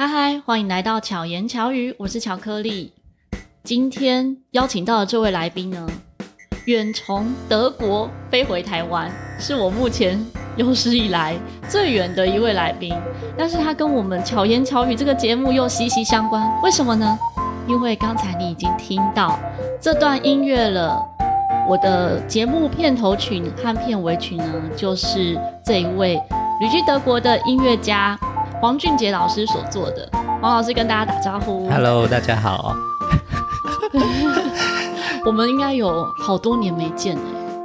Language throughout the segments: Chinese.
嗨嗨，欢迎来到巧言巧语，我是巧克力。今天邀请到的这位来宾呢，远从德国飞回台湾，是我目前有史以来最远的一位来宾。但是他跟我们巧言巧语这个节目又息息相关，为什么呢？因为刚才你已经听到这段音乐了。我的节目片头曲和片尾曲呢，就是这一位旅居德国的音乐家。黄俊杰老师所做的，黄老师跟大家打招呼。Hello，大家好。我们应该有好多年没见了，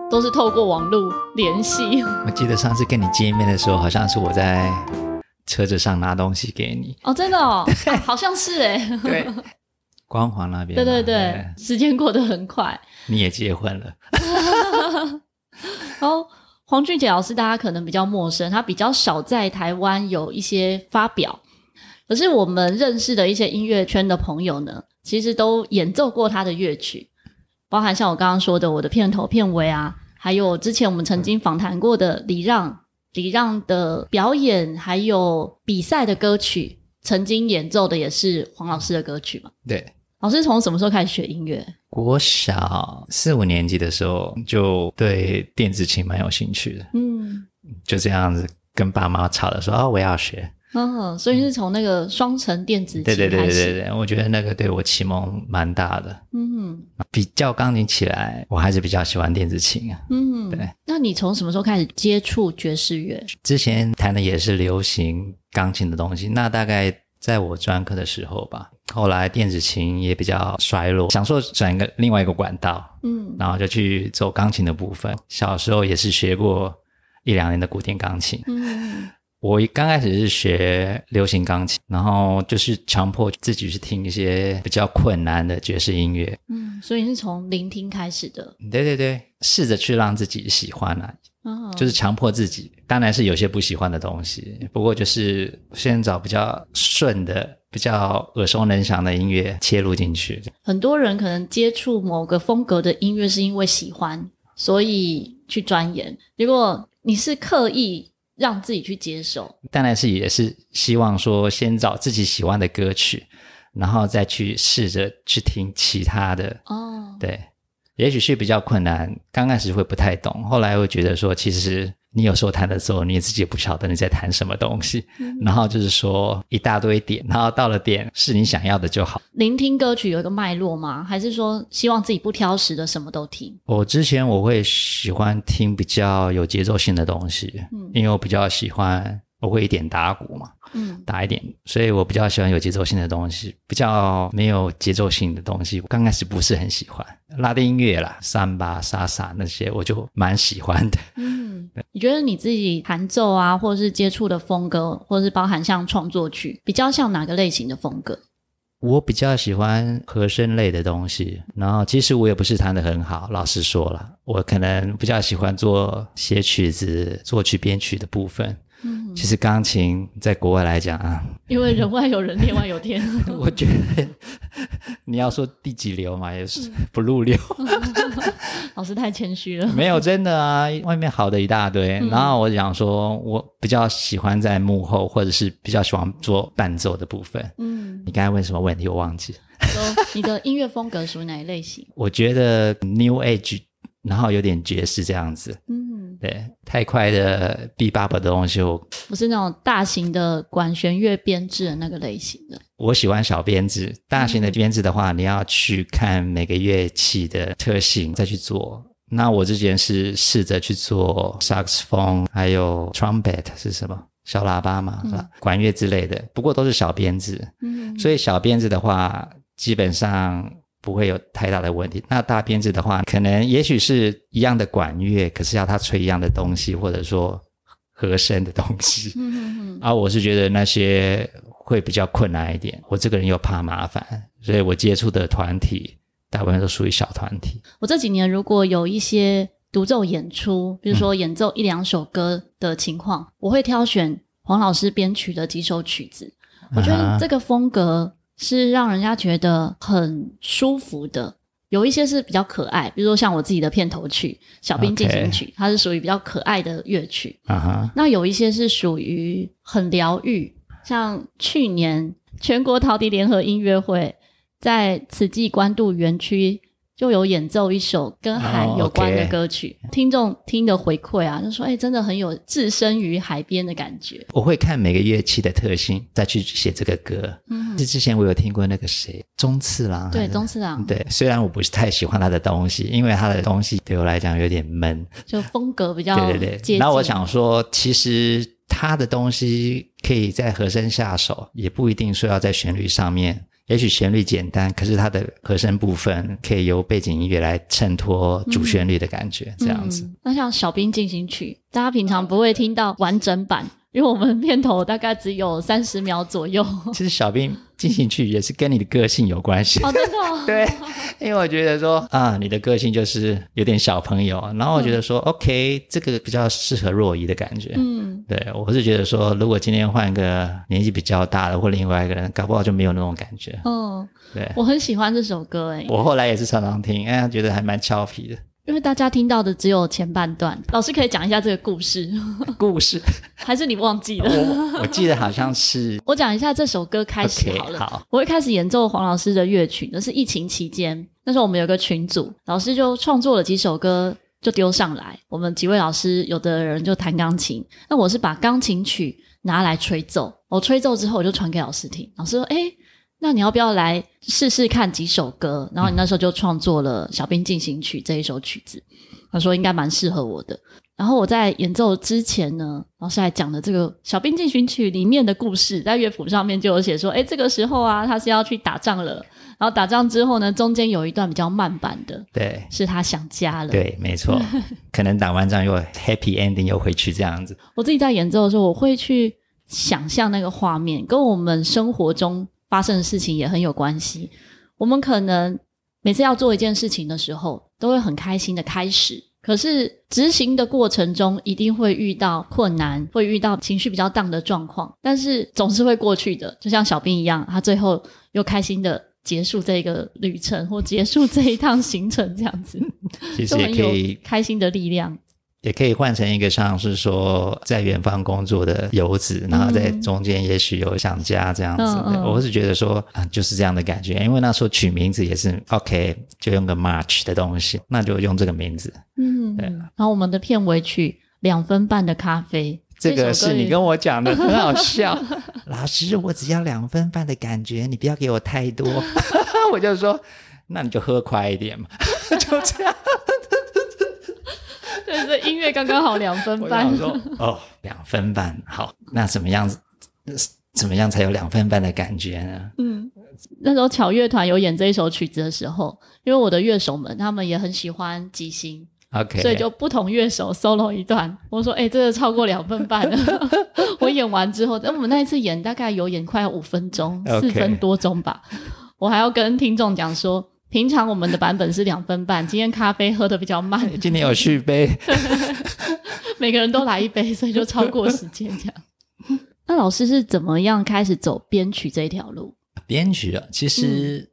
都是透过网络联系。我记得上次跟你见面的时候，好像是我在车子上拿东西给你。哦，真的哦，啊、好像是哎。对，光华那边。对对对，对时间过得很快。你也结婚了。哦。黄俊杰老师，大家可能比较陌生，他比较少在台湾有一些发表。可是我们认识的一些音乐圈的朋友呢，其实都演奏过他的乐曲，包含像我刚刚说的我的片头片尾啊，还有之前我们曾经访谈过的礼让，礼让的表演，还有比赛的歌曲，曾经演奏的也是黄老师的歌曲嘛？对。老师从什么时候开始学音乐？国小四五年级的时候就对电子琴蛮有兴趣的。嗯，就这样子跟爸妈吵着说：“哦，我要学。”嗯，所以是从那个双层电子琴。对对对对对，我觉得那个对我启蒙蛮大的。嗯，比较钢琴起来，我还是比较喜欢电子琴啊。嗯，对。那你从什么时候开始接触爵士乐？之前弹的也是流行钢琴的东西，那大概。在我专科的时候吧，后来电子琴也比较衰落，想说转一个另外一个管道，嗯，然后就去走钢琴的部分。小时候也是学过一两年的古典钢琴，嗯，我刚开始是学流行钢琴，然后就是强迫自己去听一些比较困难的爵士音乐，嗯，所以你是从聆听开始的，对对对，试着去让自己喜欢啊。就是强迫自己，当然是有些不喜欢的东西，不过就是先找比较顺的、比较耳熟能详的音乐切入进去。很多人可能接触某个风格的音乐是因为喜欢，所以去钻研。如果你是刻意让自己去接受，当然是也是希望说先找自己喜欢的歌曲，然后再去试着去听其他的。哦，对。也许是比较困难，刚开始会不太懂，后来会觉得说，其实你有时候弹的时候，你自己也不晓得你在弹什么东西，嗯、然后就是说一大堆点，然后到了点是你想要的就好。聆听歌曲有一个脉络吗？还是说希望自己不挑食的什么都听？我之前我会喜欢听比较有节奏性的东西，嗯，因为我比较喜欢。我会一点打鼓嘛，嗯，打一点，所以我比较喜欢有节奏性的东西，比较没有节奏性的东西，我刚开始不是很喜欢。拉丁音乐啦，三巴、莎莎那些，我就蛮喜欢的。嗯，你觉得你自己弹奏啊，或者是接触的风格，或者是包含像创作曲，比较像哪个类型的风格？我比较喜欢和声类的东西，然后其实我也不是弹得很好，老实说了，我可能比较喜欢做写曲子、作曲、编曲的部分。其实钢琴在国外来讲啊，因为人外有人，天外有天。我觉得你要说第几流嘛，也是不入流。老师太谦虚了。没有真的啊，外面好的一大堆。然后我想说，我比较喜欢在幕后，或者是比较喜欢做伴奏的部分。嗯，你刚才问什么问题？我忘记。说你的音乐风格属于哪一类型？我觉得 New Age。然后有点爵士这样子，嗯，对，太快的 bebop 的东西我我是那种大型的管弦乐编制的那个类型的。我喜欢小编制，大型的编制的话，嗯、你要去看每个乐器的特性再去做。那我之前是试着去做萨克斯风，还有 trumpet 是什么小喇叭嘛，嗯、管乐之类的，不过都是小编制。嗯，所以小编制的话，基本上。不会有太大的问题。那大编制的话，可能也许是一样的管乐，可是要他吹一样的东西，或者说和声的东西。嗯嗯嗯。啊，我是觉得那些会比较困难一点。我这个人又怕麻烦，所以我接触的团体大部分都属于小团体。我这几年如果有一些独奏演出，比如说演奏一两首歌的情况，嗯、我会挑选黄老师编曲的几首曲子。我觉得这个风格。是让人家觉得很舒服的，有一些是比较可爱，比如说像我自己的片头曲《小兵进行曲》，它是属于比较可爱的乐曲。啊哈。那有一些是属于很疗愈，像去年全国陶笛联合音乐会在慈济关渡园区。就有演奏一首跟海有关的歌曲，oh. 听众听的回馈啊，就说：“哎、欸，真的很有置身于海边的感觉。”我会看每个乐器的特性，再去写这个歌。嗯，之前我有听过那个谁，中次郎，对，中次郎，对。虽然我不是太喜欢他的东西，因为他的东西对我来讲有点闷，就风格比较对对对。那我想说，其实他的东西可以在和声下手，也不一定说要在旋律上面。也许旋律简单，可是它的和声部分可以由背景音乐来衬托主旋律的感觉，嗯、这样子、嗯。那像《小兵进行曲》，大家平常不会听到完整版。因为我们片头大概只有三十秒左右。其实小兵进行曲也是跟你的个性有关系。哦，真的、哦。对，因为我觉得说啊，你的个性就是有点小朋友，然后我觉得说、嗯、，OK，这个比较适合若仪的感觉。嗯，对，我是觉得说，如果今天换个年纪比较大的或另外一个人，搞不好就没有那种感觉。嗯，对，我很喜欢这首歌诶。我后来也是常常听，哎，觉得还蛮俏皮的。因为大家听到的只有前半段，老师可以讲一下这个故事。故事还是你忘记了？我我记得好像是。我讲一下这首歌开始好了。Okay, 好，我一开始演奏黄老师的乐曲，那是疫情期间，那时候我们有个群组，老师就创作了几首歌，就丢上来。我们几位老师，有的人就弹钢琴，那我是把钢琴曲拿来吹奏。我吹奏之后，我就传给老师听。老师说：“哎。”那你要不要来试试看几首歌？然后你那时候就创作了《小兵进行曲》这一首曲子。他说应该蛮适合我的。然后我在演奏之前呢，老师还讲了这个《小兵进行曲》里面的故事，在乐谱上面就有写说，诶，这个时候啊，他是要去打仗了。然后打仗之后呢，中间有一段比较慢板的，对，是他想家了。对，没错，可能打完仗又 happy ending 又回去这样子。我自己在演奏的时候，我会去想象那个画面，跟我们生活中。发生的事情也很有关系。我们可能每次要做一件事情的时候，都会很开心的开始。可是执行的过程中，一定会遇到困难，会遇到情绪比较 down 的状况。但是总是会过去的，就像小兵一样，他最后又开心的结束这个旅程，或结束这一趟行程，这样子，其实也可以开心的力量。也可以换成一个像是说在远方工作的游子，然后在中间也许有想家这样子。我是觉得说啊，就是这样的感觉，因为那时候取名字也是 OK，就用个 March 的东西，那就用这个名字。嗯，对。然后我们的片尾曲两分半的咖啡，这个是你跟我讲的，很好笑。老师，我只要两分半的感觉，你不要给我太多。我就说，那你就喝快一点嘛，就这样。对，这音乐刚刚好两分半。我说 哦，两分半好，那怎么样子？怎么样才有两分半的感觉呢？嗯，那时候巧乐团有演这一首曲子的时候，因为我的乐手们他们也很喜欢即兴，OK，所以就不同乐手 solo 一段。我说，哎、欸，这个超过两分半了。我演完之后，那我们那一次演大概有演快要五分钟，四.分多钟吧。我还要跟听众讲说。平常我们的版本是两分半，今天咖啡喝得比较慢，今天有续杯，每个人都来一杯，所以就超过时间这样。那老师是怎么样开始走编曲这一条路？编曲啊，其实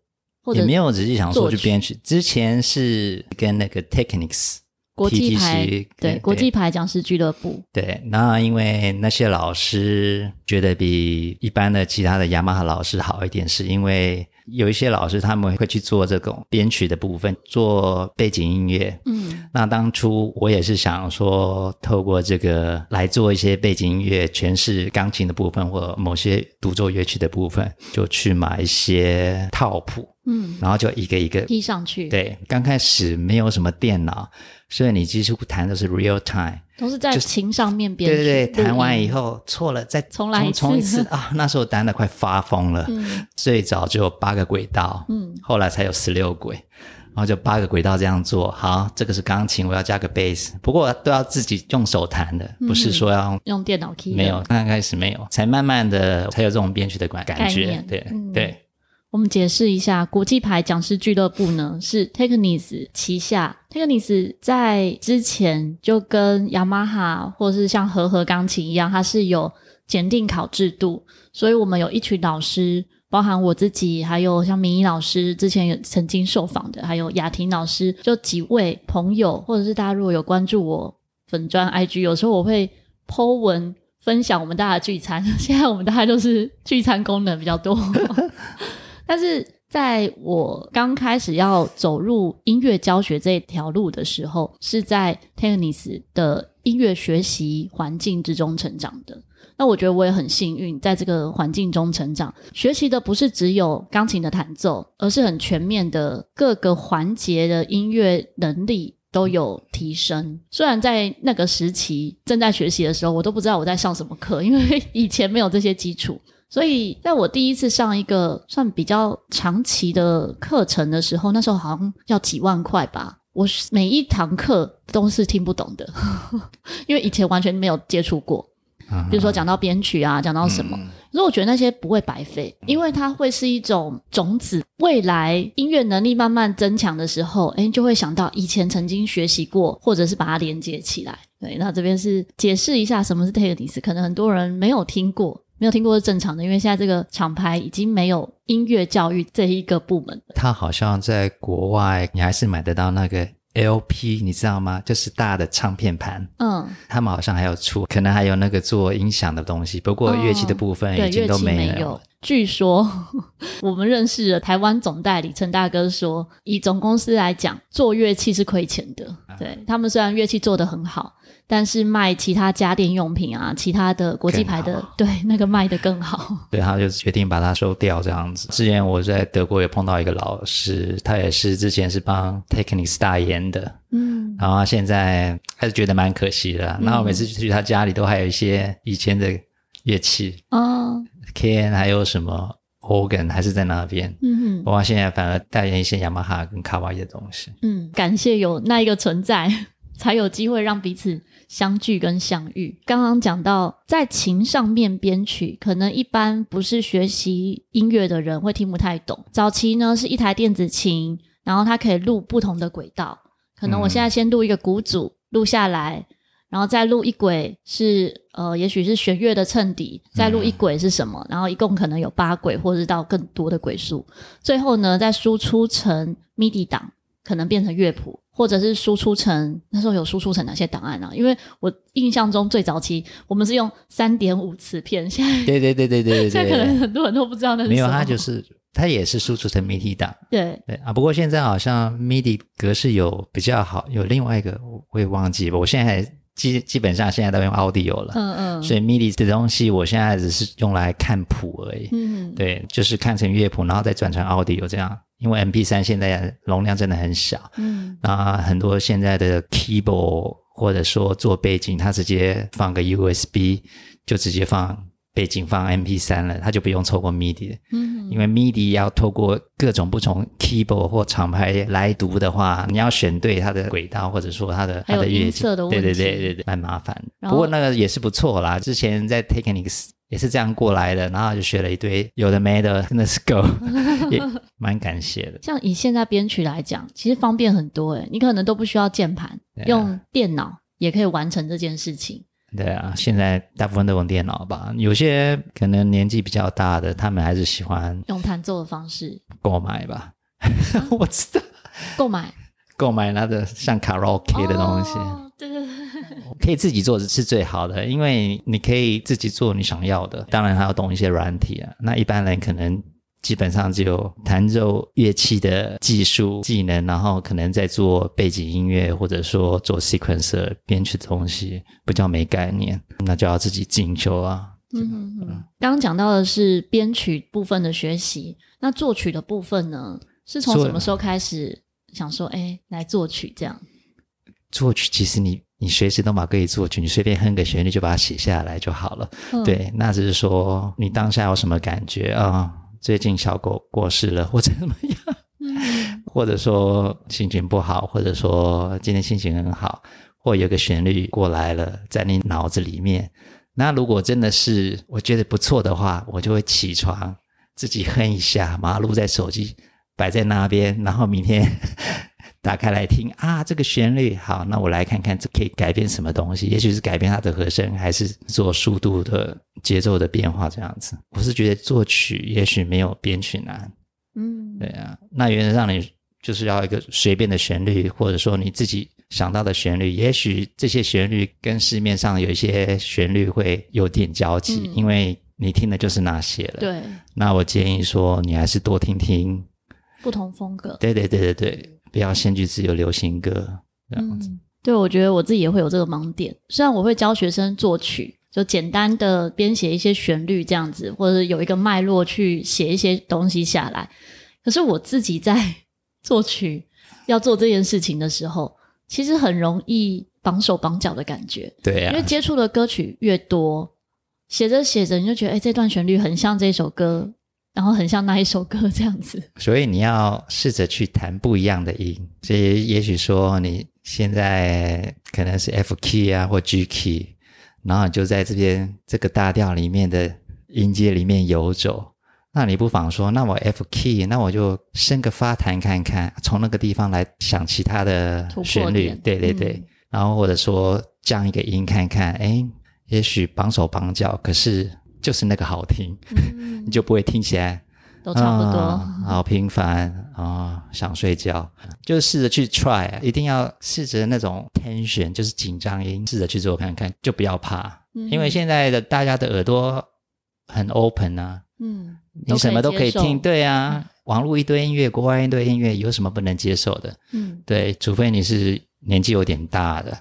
也没有仔细想说去编曲，之前是跟那个 Technics。国际牌对，对国际牌讲师俱乐部对，那因为那些老师觉得比一般的其他的雅马哈老师好一点，是因为有一些老师他们会去做这种编曲的部分，做背景音乐。嗯，那当初我也是想说，透过这个来做一些背景音乐，诠释钢琴的部分或某些独奏乐曲的部分，就去买一些套谱。嗯，然后就一个一个踢上去。对，刚开始没有什么电脑。所以你几乎弹的是 real time，都是在琴上面编。对对对，弹完以后错了再重来一次，重一次 啊！那时候弹的快发疯了。嗯，最早只有八个轨道，嗯，后来才有十六轨，然后就八个轨道这样做。好，这个是钢琴，我要加个 bass，，不过都要自己用手弹的，不是说要用电脑 key。没有，刚开始没有，才慢慢的才有这种编曲的感感觉。对、嗯、对。我们解释一下，国际牌讲师俱乐部呢是 Technis 旗下。，Technis 在之前就跟雅马哈或是像和和钢琴一样，它是有检定考制度，所以我们有一群老师，包含我自己，还有像明仪老师之前有曾经受访的，还有雅婷老师，就几位朋友，或者是大家如果有关注我粉专 IG，有时候我会 po 文。分享我们大家的聚餐。现在我们大家就是聚餐功能比较多，但是在我刚开始要走入音乐教学这条路的时候，是在 Tennis 的音乐学习环境之中成长的。那我觉得我也很幸运，在这个环境中成长，学习的不是只有钢琴的弹奏，而是很全面的各个环节的音乐能力都有提升。虽然在那个时期正在学习的时候，我都不知道我在上什么课，因为 以前没有这些基础。所以在我第一次上一个算比较长期的课程的时候，那时候好像要几万块吧，我每一堂课都是听不懂的，因为以前完全没有接触过。比如说讲到编曲啊，讲到什么，可是我觉得那些不会白费，因为它会是一种种子。未来音乐能力慢慢增强的时候，哎，就会想到以前曾经学习过，或者是把它连接起来。对，那这边是解释一下什么是 Technics，可能很多人没有听过，没有听过是正常的，因为现在这个厂牌已经没有音乐教育这一个部门。它好像在国外，你还是买得到那个。LP 你知道吗？就是大的唱片盘。嗯，他们好像还有出，可能还有那个做音响的东西。不过乐器的部分已经都没有。哦，对，乐器没有。据说 我们认识的台湾总代理陈大哥说，以总公司来讲，做乐器是亏钱的。对，他们虽然乐器做得很好。但是卖其他家电用品啊，其他的国际牌的，对，那个卖得更好。对，他就决定把它收掉这样子。之前我在德国也碰到一个老师，他也是之前是帮 Technics 代言的，嗯，然后他现在还是觉得蛮可惜的。然后每次去他家里都还有一些以前的乐器，哦，K N 还有什么 organ 还是在那边，嗯哼，不过现在反而代言一些雅马哈跟卡哇伊的东西。嗯，感谢有那一个存在，才有机会让彼此。相聚跟相遇，刚刚讲到在琴上面编曲，可能一般不是学习音乐的人会听不太懂。早期呢是一台电子琴，然后它可以录不同的轨道，可能我现在先录一个鼓组录下来，然后再录一轨是呃，也许是弦乐的衬底，再录一轨是什么，然后一共可能有八轨或者是到更多的轨数，最后呢再输出成 MIDI 档，可能变成乐谱。或者是输出成那时候有输出成哪些档案啊？因为我印象中最早期我们是用三点五磁片，现在对对对对对对，现在可能很多人都不知道那是。没有，它就是它也是输出成 MIDI 档。对对啊，不过现在好像 MIDI 格式有比较好，有另外一个我也忘记了。我现在基基本上现在都用 Audio 了，嗯嗯，所以 MIDI 的东西我现在只是用来看谱而已。嗯，对，就是看成乐谱，然后再转成 Audio 这样。因为 MP 三现在容量真的很小，嗯，那很多现在的 keyboard 或者说做背景，它直接放个 USB 就直接放背景放 MP3 了，它就不用透过 MIDI 了，嗯，因为 MIDI 要透过各种不同 keyboard 或厂牌来读的话，你要选对它的轨道或者说它的它的乐器，对对对对对，蛮麻烦。不过那个也是不错啦，之前在 Technics。也是这样过来的，然后就学了一堆有的没的，真的是够，也蛮感谢的。像以现在编曲来讲，其实方便很多诶，你可能都不需要键盘，啊、用电脑也可以完成这件事情。对啊，现在大部分都用电脑吧，有些可能年纪比较大的，他们还是喜欢用弹奏的方式购买吧。啊、我知道，购买购买那个像卡拉 OK 的东西。哦可以自己做是最好的，因为你可以自己做你想要的。当然还要懂一些软体啊。那一般人可能基本上只有弹奏乐器的技术技能，然后可能在做背景音乐或者说做 sequencer 编曲的东西不叫没概念，那就要自己进修啊。嗯嗯嗯。刚刚讲到的是编曲部分的学习，那作曲的部分呢？是从什么时候开始想说，哎，来作曲这样？作曲其实你。你随时都嘛可以作曲，你随便哼个旋律就把它写下来就好了。嗯、对，那只是说你当下有什么感觉啊、哦？最近小狗过世了，或者怎么样？嗯、或者说心情不好，或者说今天心情很好，或有个旋律过来了，在你脑子里面。那如果真的是我觉得不错的话，我就会起床自己哼一下，马上录在手机摆在那边，然后明天。打开来听啊，这个旋律好，那我来看看这可以改变什么东西？也许是改变它的和声，还是做速度的节奏的变化这样子。我是觉得作曲也许没有编曲难，嗯，对啊。那原则上你就是要一个随便的旋律，或者说你自己想到的旋律，也许这些旋律跟市面上有一些旋律会有点交集，嗯、因为你听的就是那些了。对。那我建议说，你还是多听听不同风格。对对对对对，不要先去只有流行歌这样子。嗯、对，我觉得我自己也会有这个盲点。虽然我会教学生作曲，就简单的编写一些旋律这样子，或者有一个脉络去写一些东西下来，可是我自己在作曲要做这件事情的时候，其实很容易绑手绑脚的感觉。对呀、啊，因为接触的歌曲越多，写着写着你就觉得，哎，这段旋律很像这首歌，然后很像那一首歌这样子。所以你要试着去弹不一样的音。所以也许说你现在可能是 F key 啊或 G key。然后你就在这边这个大调里面的音阶里面游走，那你不妨说，那我 F key，那我就升个发弹看看，从那个地方来想其他的旋律，对对对，嗯、然后或者说降一个音看看，哎，也许绑手绑脚，可是就是那个好听，嗯、你就不会听起来。都差不多，哦、好平凡啊、哦！想睡觉，就试着去 try，一定要试着那种 tension，就是紧张音，试着去做看看，就不要怕，嗯、因为现在的大家的耳朵很 open 啊，嗯，你什么都可以听，对啊，嗯、网络一堆音乐，国外一堆音乐，有什么不能接受的？嗯，对，除非你是年纪有点大的，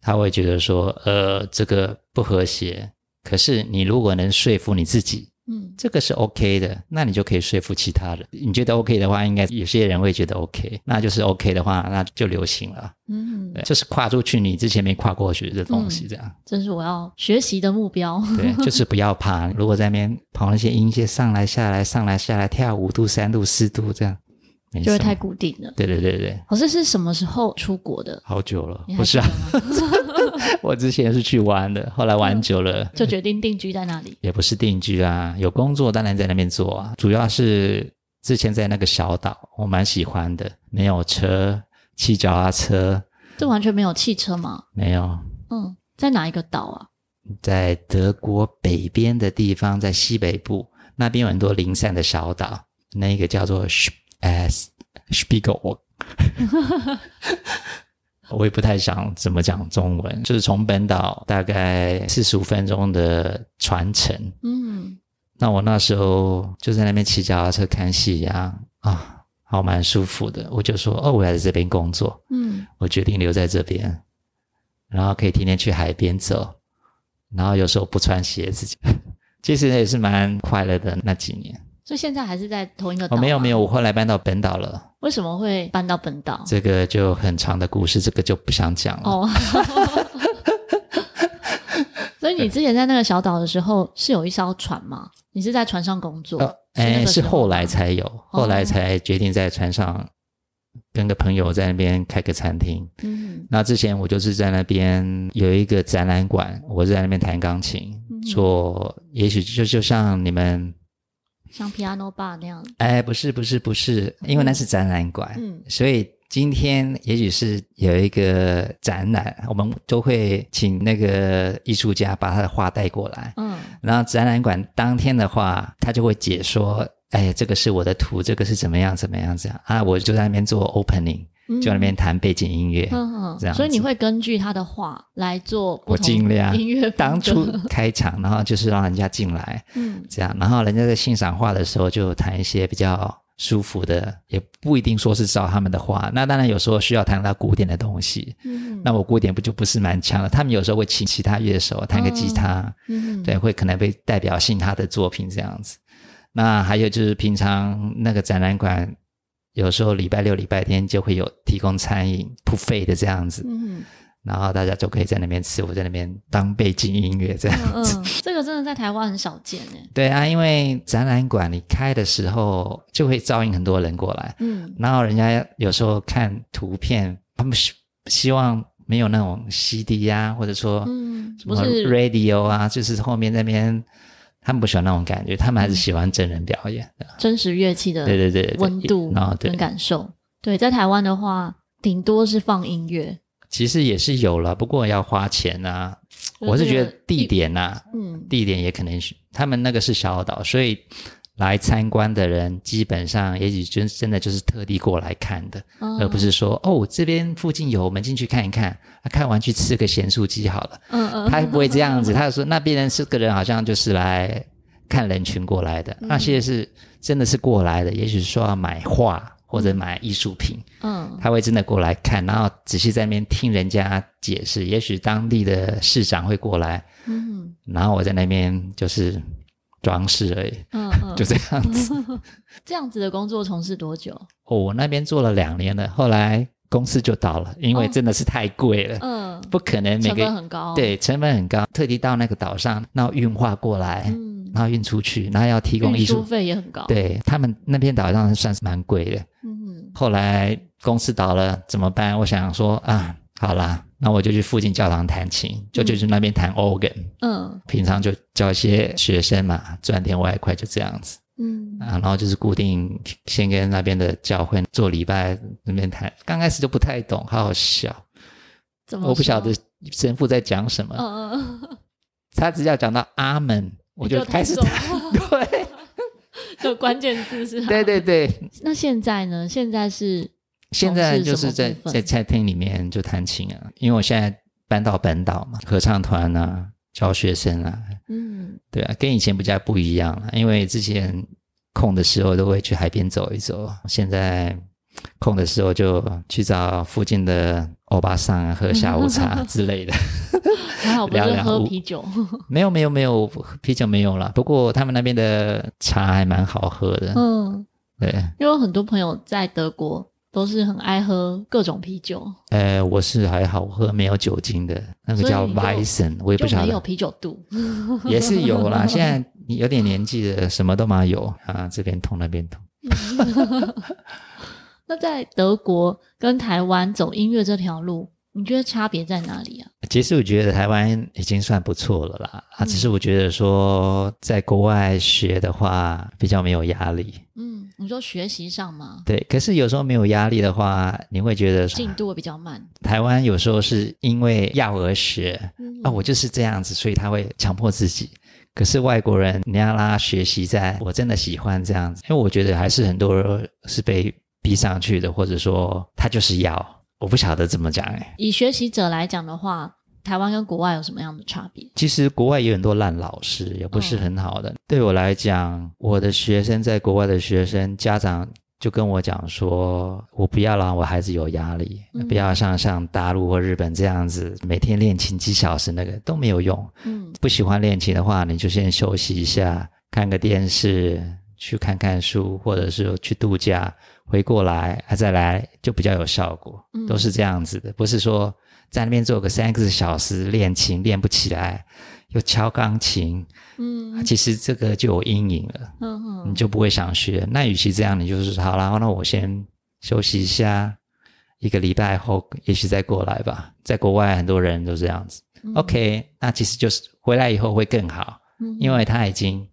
他会觉得说，呃，这个不和谐。可是你如果能说服你自己。嗯，这个是 OK 的，那你就可以说服其他人。你觉得 OK 的话，应该有些人会觉得 OK，那就是 OK 的话，那就流行了。嗯，对，就是跨出去你之前没跨过去的东西，这样。嗯，这是我要学习的目标。对，就是不要怕。如果在那边跑那些音阶上来下来上来下来跳五度三度四度这样，就会太固定了。对对对对。老师是什么时候出国的？好久了，不是啊。我之前是去玩的，后来玩久了，就决定定居在那里。也不是定居啊，有工作当然在那边做啊。主要是之前在那个小岛，我蛮喜欢的，没有车，骑脚踏车。这完全没有汽车吗？没有。嗯，在哪一个岛啊？在德国北边的地方，在西北部那边有很多零散的小岛，那个叫做 S Spiegelberg 我也不太想怎么讲中文，就是从本岛大概四十五分钟的船程。嗯，那我那时候就在那边骑脚踏车看夕阳啊，好蛮舒服的。我就说，哦，我还在这边工作。嗯，我决定留在这边，然后可以天天去海边走，然后有时候不穿鞋子，其实也是蛮快乐的那几年。所以现在还是在同一个岛？哦，没有没有，我后来搬到本岛了。为什么会搬到本岛？这个就很长的故事，这个就不想讲了。哦，所以你之前在那个小岛的时候是有一艘船吗？你是在船上工作？哎，是后来才有，后来才决定在船上跟个朋友在那边开个餐厅。嗯，那之前我就是在那边有一个展览馆，我是在那边弹钢琴，做也许就就像你们。像 Piano Bar 那样？哎，不是，不是，不是，因为那是展览馆。嗯，所以今天也许是有一个展览，我们都会请那个艺术家把他的画带过来。嗯，然后展览馆当天的话，他就会解说，哎，这个是我的图，这个是怎么样，怎么样，这样啊，我就在那边做 opening。就在那边弹背景音乐，嗯、这样。所以你会根据他的话来做我尽量音乐。当初开场，然后就是让人家进来，嗯，这样，然后人家在欣赏画的时候就弹一些比较舒服的，也不一定说是照他们的画。那当然有时候需要弹到古典的东西，嗯，那我古典不就不是蛮强的？他们有时候会请其他乐手弹个吉他，嗯，对，会可能被代表性他的作品这样子。那还有就是平常那个展览馆。有时候礼拜六、礼拜天就会有提供餐饮不费的这样子，嗯，然后大家就可以在那边吃，我在那边当背景音乐这样子。嗯，嗯，这个真的在台湾很少见诶。对啊，因为展览馆你开的时候就会招引很多人过来，嗯，然后人家有时候看图片，他们希希望没有那种 CD 啊，或者说嗯，什么 radio 啊，就是后面那边。他们不喜欢那种感觉，他们还是喜欢真人表演的，真实乐器的，对对对，温度跟感受。对，在台湾的话，顶多是放音乐，其实也是有了，不过要花钱啊。我是觉得地点呐，嗯，地点也可能是他们那个是小岛，所以来参观的人基本上也许真真的就是特地过来看的，嗯、而不是说哦这边附近有，我们进去看一看，啊、看完去吃个咸酥鸡好了。嗯嗯，他不会这样子，他就说那边人是个人，好像就是来看人群过来的，嗯、那些是真的是过来的，也许说要买画或者买艺术品，嗯，他会真的过来看，然后仔细在那边听人家解释，也许当地的市长会过来，嗯，然后我在那边就是。装饰而已，嗯，嗯，就这样子。这样子的工作从事多久？哦，我那边做了两年了，后来公司就倒了，因为真的是太贵了，嗯，不可能每个成本很高，对，成本很高，特地到那个岛上，然后运化过来，嗯，然后运出去，然后要提供艺术费也很高，对他们那边岛上算是蛮贵的，嗯，后来公司倒了怎么办？我想说啊，好啦。那我就去附近教堂弹琴，就就去那边弹 organ。嗯，平常就教一些学生嘛，赚点外快，就这样子。嗯啊，然后就是固定先跟那边的教会做礼拜，那边弹。刚开始就不太懂，好好笑。怎么？我不晓得神父在讲什么。嗯嗯。他只要讲到阿门，我就开始弹。对，就关键字是。对对对。那现在呢？现在是。现在就是在在餐厅里面就弹琴啊，因为我现在搬到本岛嘛，合唱团啊，教学生啊，嗯，对啊，跟以前比较不一样了。因为之前空的时候都会去海边走一走，现在空的时候就去找附近的欧巴桑啊，喝下午茶之类的。还好不是喝啤酒，没有没有没有啤酒没有了。不过他们那边的茶还蛮好喝的，嗯，对，因为有很多朋友在德国。都是很爱喝各种啤酒。呃，我是还好喝没有酒精的，那个叫 v i s e n 我也不晓得。没有啤酒肚，也是有啦。现在你有点年纪的，什么都嘛有啊，这边痛那边痛。那在德国跟台湾走音乐这条路，你觉得差别在哪里啊？其实我觉得台湾已经算不错了啦，啊，只是我觉得说在国外学的话比较没有压力。嗯，你说学习上吗？对，可是有时候没有压力的话，你会觉得进度会比较慢。台湾有时候是因为要而学，嗯，啊，我就是这样子，所以他会强迫自己。可是外国人，你要让他学习在我真的喜欢这样子，因为我觉得还是很多人是被逼上去的，或者说他就是要。我不晓得怎么讲哎。以学习者来讲的话，台湾跟国外有什么样的差别？其实国外有很多烂老师，也不是很好的。嗯、对我来讲，我的学生在国外的学生家长就跟我讲说，我不要让我孩子有压力，嗯、不要像像大陆或日本这样子每天练琴几小时，那个都没有用。嗯，不喜欢练琴的话，你就先休息一下，看个电视，去看看书，或者是去度假。回过来，还再来就比较有效果，嗯，都是这样子的，不是说在那边做个三个小时练琴练不起来，又敲钢琴，嗯，其实这个就有阴影了，嗯哼，你就不会想学。那与其这样，你就是好，然后那我先休息一下，一个礼拜后也许再过来吧。在国外很多人都这样子，嗯，OK，那其实就是回来以后会更好，嗯，因为他已经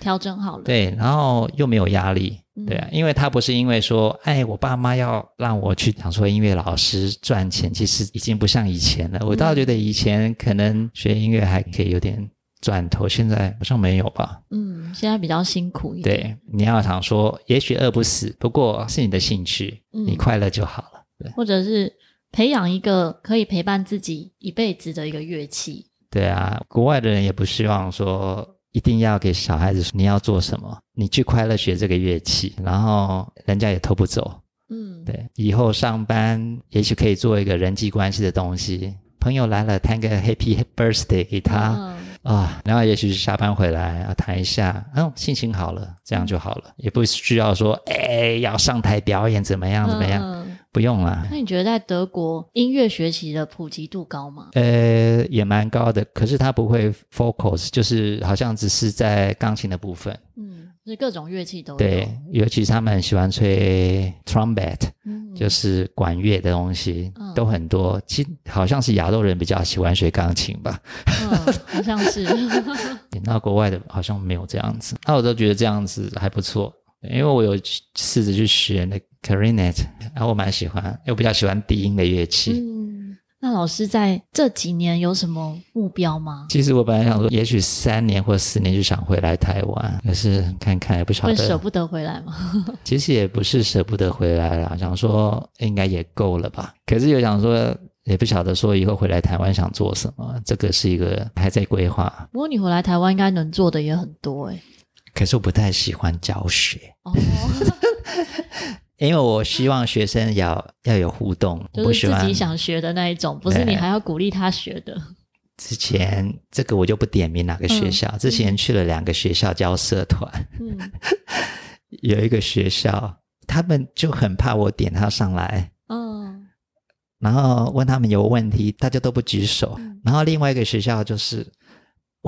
调整好了，对，然后又没有压力。对啊，因为他不是因为说，哎，我爸妈要让我去想说音乐老师赚钱，其实已经不像以前了。我倒觉得以前可能学音乐还可以有点赚头，现在好像没有吧？嗯，现在比较辛苦一点。对，你要想说，也许饿不死，不过是你的兴趣，嗯，你快乐就好了。对，或者是培养一个可以陪伴自己一辈子的一个乐器。对啊，国外的人也不希望说。一定要给小孩子说你要做什么，你去快乐学这个乐器，然后人家也偷不走。嗯，对，以后上班也许可以做一个人际关系的东西，朋友来了弹个 Happy Birthday 给他。啊、然后也许下班回来啊弹一下，嗯，心情好了，这样就好了，也不需要说哎要上台表演怎么样怎么样。嗯不用啦。那你觉得在德国音乐学习的普及度高吗？呃，也蛮高的，可是它不会 focus，就是好像只是在钢琴的部分。嗯，就是各种乐器都有。对，尤其是他们很喜欢吹 trumpet，嗯，就是管乐的东西，嗯，都很多。其实好像是亚洲人比较喜欢学钢琴吧？嗯，好像是。那国外的好像没有这样子，那我都觉得这样子还不错，因为我有试着去学那个。Clarinet，然后我蛮喜欢，又比较喜欢低音的乐器。嗯，那老师在这几年有什么目标吗？其实我本来想说，也许三年或四年就想回来台湾，可是看看也不晓得。会舍不得回来吗？其实也不是舍不得回来啦，想说应该也够了吧。可是又想说，也不晓得说以后回来台湾想做什么，这个是一个还在规划。不过你回来台湾应该能做的也很多诶。可是我不太喜欢教学。哦。因为我希望学生要要有互动，就是自己想学的那一种，不是你还要鼓励他学的。之前这个我就不点名哪个学校，嗯、之前去了两个学校教社团，嗯、有一个学校他们就很怕我点他上来，嗯，然后问他们有问题，大家都不举手，嗯、然后另外一个学校就是。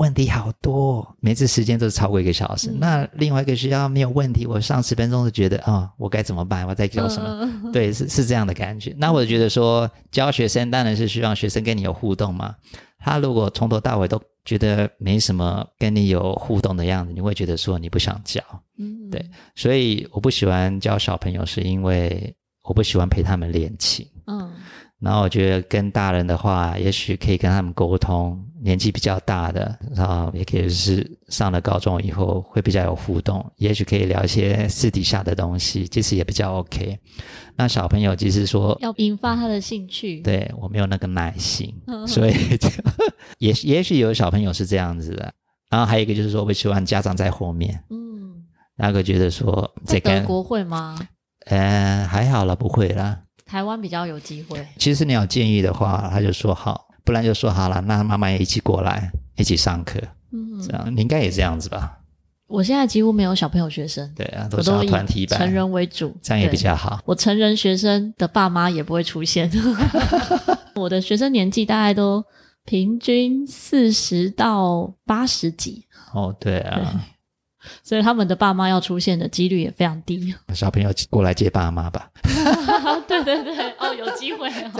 问题好多，每次时间都是超过一个小时。嗯、那另外一个学校没有问题，我上十分钟就觉得啊、哦，我该怎么办？我在教什么？呃、对，是是这样的感觉。那我觉得说教学生当然是希望学生跟你有互动嘛。他如果从头到尾都觉得没什么跟你有互动的样子，你会觉得说你不想教。嗯，对。所以我不喜欢教小朋友，是因为我不喜欢陪他们练琴。嗯。然后我觉得跟大人的话，也许可以跟他们沟通，年纪比较大的，然后也可以是上了高中以后会比较有互动，也许可以聊一些私底下的东西，其实也比较 OK。那小朋友其实说要引发他的兴趣，对，我没有那个耐心，所以就也也许有小朋友是这样子的。然后还有一个就是说，我希望家长在后面，嗯，那个觉得说这个德国会吗？呃，还好了，不会啦。台湾比较有机会。其实你有建议的话，他就说好，不然就说好了，那妈妈也一起过来，一起上课。嗯，这样你应该也这样子吧？我现在几乎没有小朋友学生，对啊，都是团体班，成人为主，这样也比较好。我成人学生的爸妈也不会出现。我的学生年纪大概都平均四十到八十几。哦，对啊。对所以他们的爸妈要出现的几率也非常低。小朋友过来接爸妈吧。对对对，哦，有机会哦。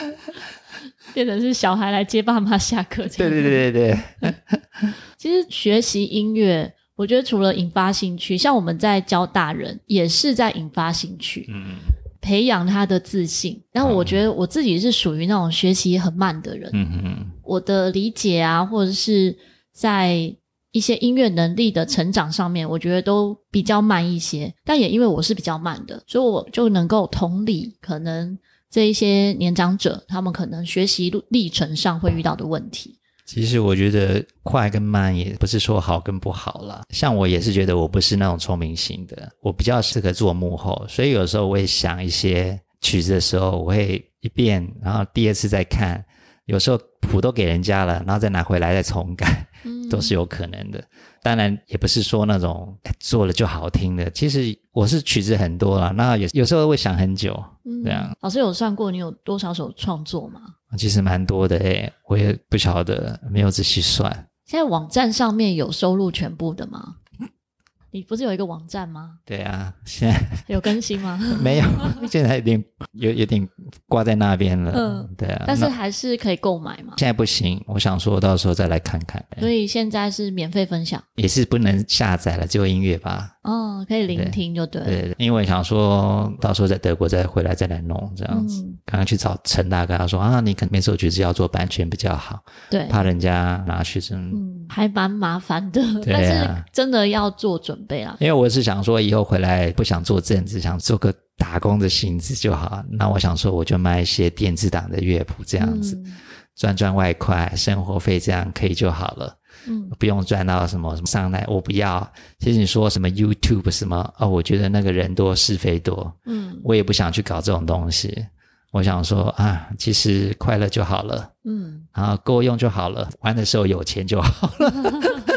变成是小孩来接爸妈下课。对对对对对。其实学习音乐，我觉得除了引发兴趣，像我们在教大人，也是在引发兴趣，嗯，培养他的自信。然后我觉得我自己是属于那种学习很慢的人，嗯嗯，我的理解啊，或者是在。一些音乐能力的成长上面，我觉得都比较慢一些。但也因为我是比较慢的，所以我就能够同理可能这一些年长者他们可能学习历程上会遇到的问题。其实我觉得快跟慢也不是说好跟不好啦。像我也是觉得我不是那种聪明型的，我比较适合做幕后，所以有时候我会想一些曲子的时候，我会一遍，然后第二次再看。有时候谱都给人家了，然后再拿回来再重改，嗯、都是有可能的。当然也不是说那种做了就好听的。其实我是曲子很多了，那有有时候会想很久，嗯、这样。老师有算过你有多少首创作吗？其实蛮多的诶，我也不晓得，没有仔细算。现在网站上面有收录全部的吗？你不是有一个网站吗？对啊，现在 有更新吗？没有，现在有点有有点挂在那边了。嗯，对啊，但是还是可以购买嘛。现在不行，我想说到时候再来看看。所以现在是免费分享，也是不能下载了，只有音乐吧？哦，可以聆听就对。对，因为想说到时候在德国再回来再来弄这样子。刚刚去找陈大哥，他说啊，你可能每首曲子要做版权比较好，对，怕人家拿去什么，嗯，还蛮麻烦的。但是真的要做准。因为我是想说，以后回来不想做政治，想做个打工的性质就好。那我想说，我就卖一些电子档的乐谱，这样子赚赚外快，生活费这样可以就好了。嗯，不用赚到什么什么上来，我不要。其实你说什么 YouTube 什么哦，我觉得那个人多是非多。嗯，我也不想去搞这种东西。我想说啊，其实快乐就好了。嗯，然后够用就好了，玩的时候有钱就好了。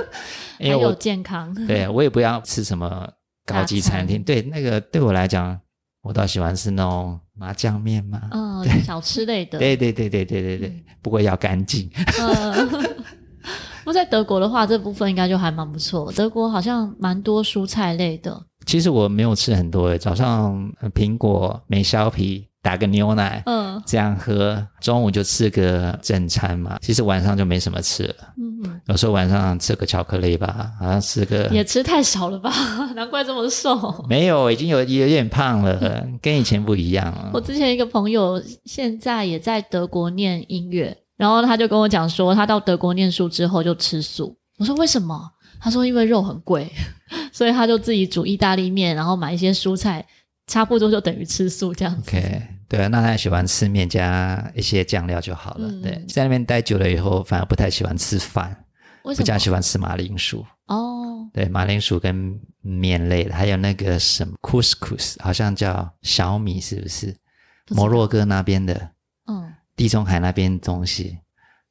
因为我有健康，对，我也不要吃什么高级餐厅。餐对，那个对我来讲，我倒喜欢吃那种麻酱面嘛，嗯，小吃类的。对对对对对对对，不过要干净。嗯，不过在德国的话，这部分应该就还蛮不错。德国好像蛮多蔬菜类的。其实我没有吃很多诶，早上苹果、梅削皮。打个牛奶，嗯，这样喝。中午就吃个正餐嘛，其实晚上就没什么吃了。嗯，有时候晚上吃个巧克力吧，好像吃个也吃太少了吧？难怪这么瘦。没有，已经有有点胖了，跟以前不一样了。我之前一个朋友现在也在德国念音乐，然后他就跟我讲说，他到德国念书之后就吃素。我说为什么？他说因为肉很贵，所以他就自己煮意大利面，然后买一些蔬菜，差不多就等于吃素这样子。Okay. 对，那他喜欢吃面加一些酱料就好了。嗯、对，在那边待久了以后，反而不太喜欢吃饭，比较喜欢吃马铃薯。哦，对，马铃薯跟面类的，还有那个什么 couscous，好像叫小米，是不是？摩洛哥那边的，嗯，地中海那边东西，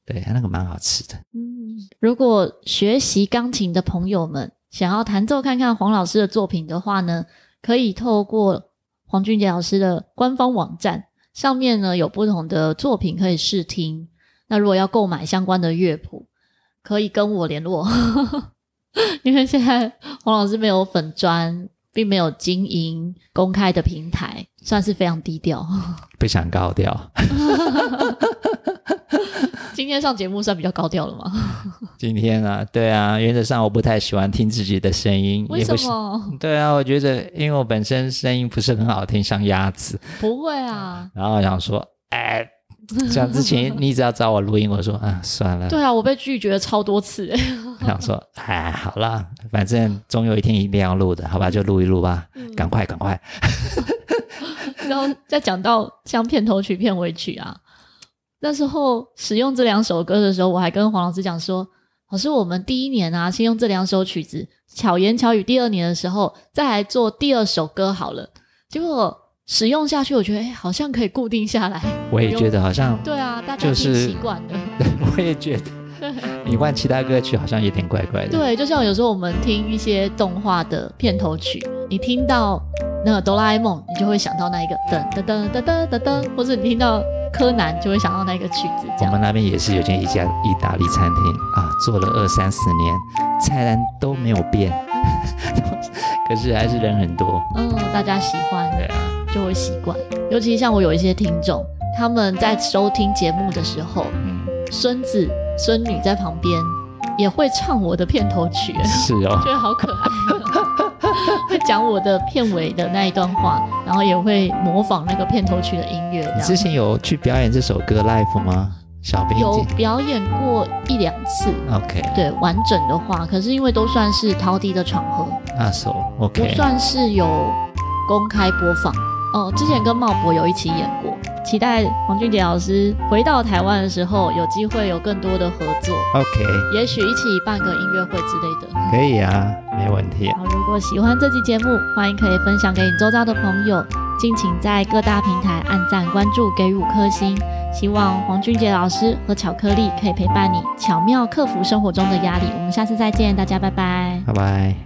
对，那个蛮好吃的。嗯，如果学习钢琴的朋友们想要弹奏看看黄老师的作品的话呢，可以透过。黄俊杰老师的官方网站上面呢，有不同的作品可以试听。那如果要购买相关的乐谱，可以跟我联络，因为现在黄老师没有粉专，并没有经营公开的平台，算是非常低调，非常高调。今天上节目算比较高调了吗？今天啊，对啊，原则上我不太喜欢听自己的声音。为什么？对啊，我觉得因为我本身声音不是很好听，像鸭子。不会啊。然后想说，哎，像之前你只要找我录音，我说啊，算了。对啊，我被拒绝了超多次。想说，哎，好啦，反正总有一天一定要录的，好吧，就录一录吧，嗯、赶快，赶快。然后再讲到像片头曲、片尾曲啊。那时候使用这两首歌的时候，我还跟黄老师讲说：“老师，我们第一年啊，先用这两首曲子，巧言巧语。第二年的时候，再来做第二首歌好了。”结果使用下去，我觉得哎，好像可以固定下来。我也觉得好像对啊，大家挺习惯的。我也觉得，你换其他歌曲好像有点怪怪的。对，就像有时候我们听一些动画的片头曲，你听到那个哆啦 A 梦，你就会想到那一个噔噔噔噔噔噔噔，或者你听到。柯南就会想到那个曲子。我们那边也是有间一家意大利餐厅啊，做了二三十年，菜单都没有变，可是还是人很多。嗯，大家喜欢，对啊，就会习惯。尤其像我有一些听众，他们在收听节目的时候，嗯，孙子孙女在旁边也会唱我的片头曲，是哦，觉得好可爱。会讲我的片尾的那一段话，然后也会模仿那个片头曲的音乐。你之前有去表演这首歌 live 吗？小兵有表演过一两次。OK，对，完整的话，可是因为都算是陶笛的场合，那首 OK，不算是有公开播放。哦，之前跟茂博有一起演过。期待黄俊杰老师回到台湾的时候，有机会有更多的合作。OK，也许一起办个音乐会之类的。可以啊，没问题。好，如果喜欢这期节目，欢迎可以分享给你周遭的朋友。敬请在各大平台按赞、关注、给予五颗星。希望黄俊杰老师和巧克力可以陪伴你，巧妙克服生活中的压力。我们下次再见，大家拜拜。拜拜。